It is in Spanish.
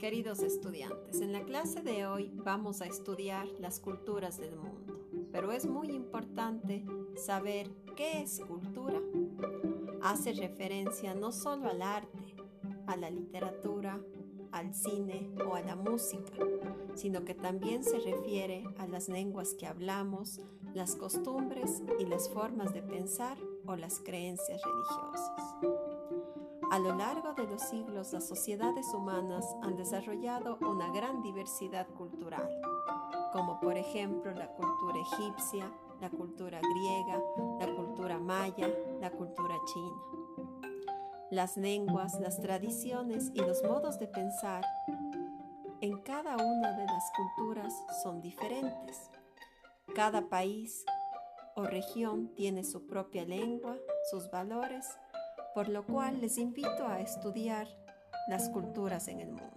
Queridos estudiantes, en la clase de hoy vamos a estudiar las culturas del mundo, pero es muy importante saber qué es cultura. Hace referencia no solo al arte, a la literatura, al cine o a la música, sino que también se refiere a las lenguas que hablamos, las costumbres y las formas de pensar o las creencias religiosas. A lo largo de los siglos, las sociedades humanas han desarrollado una gran diversidad cultural, como por ejemplo la cultura egipcia, la cultura griega, la cultura maya, la cultura china. Las lenguas, las tradiciones y los modos de pensar en cada una de las culturas son diferentes. Cada país o región tiene su propia lengua, sus valores por lo cual les invito a estudiar las culturas en el mundo.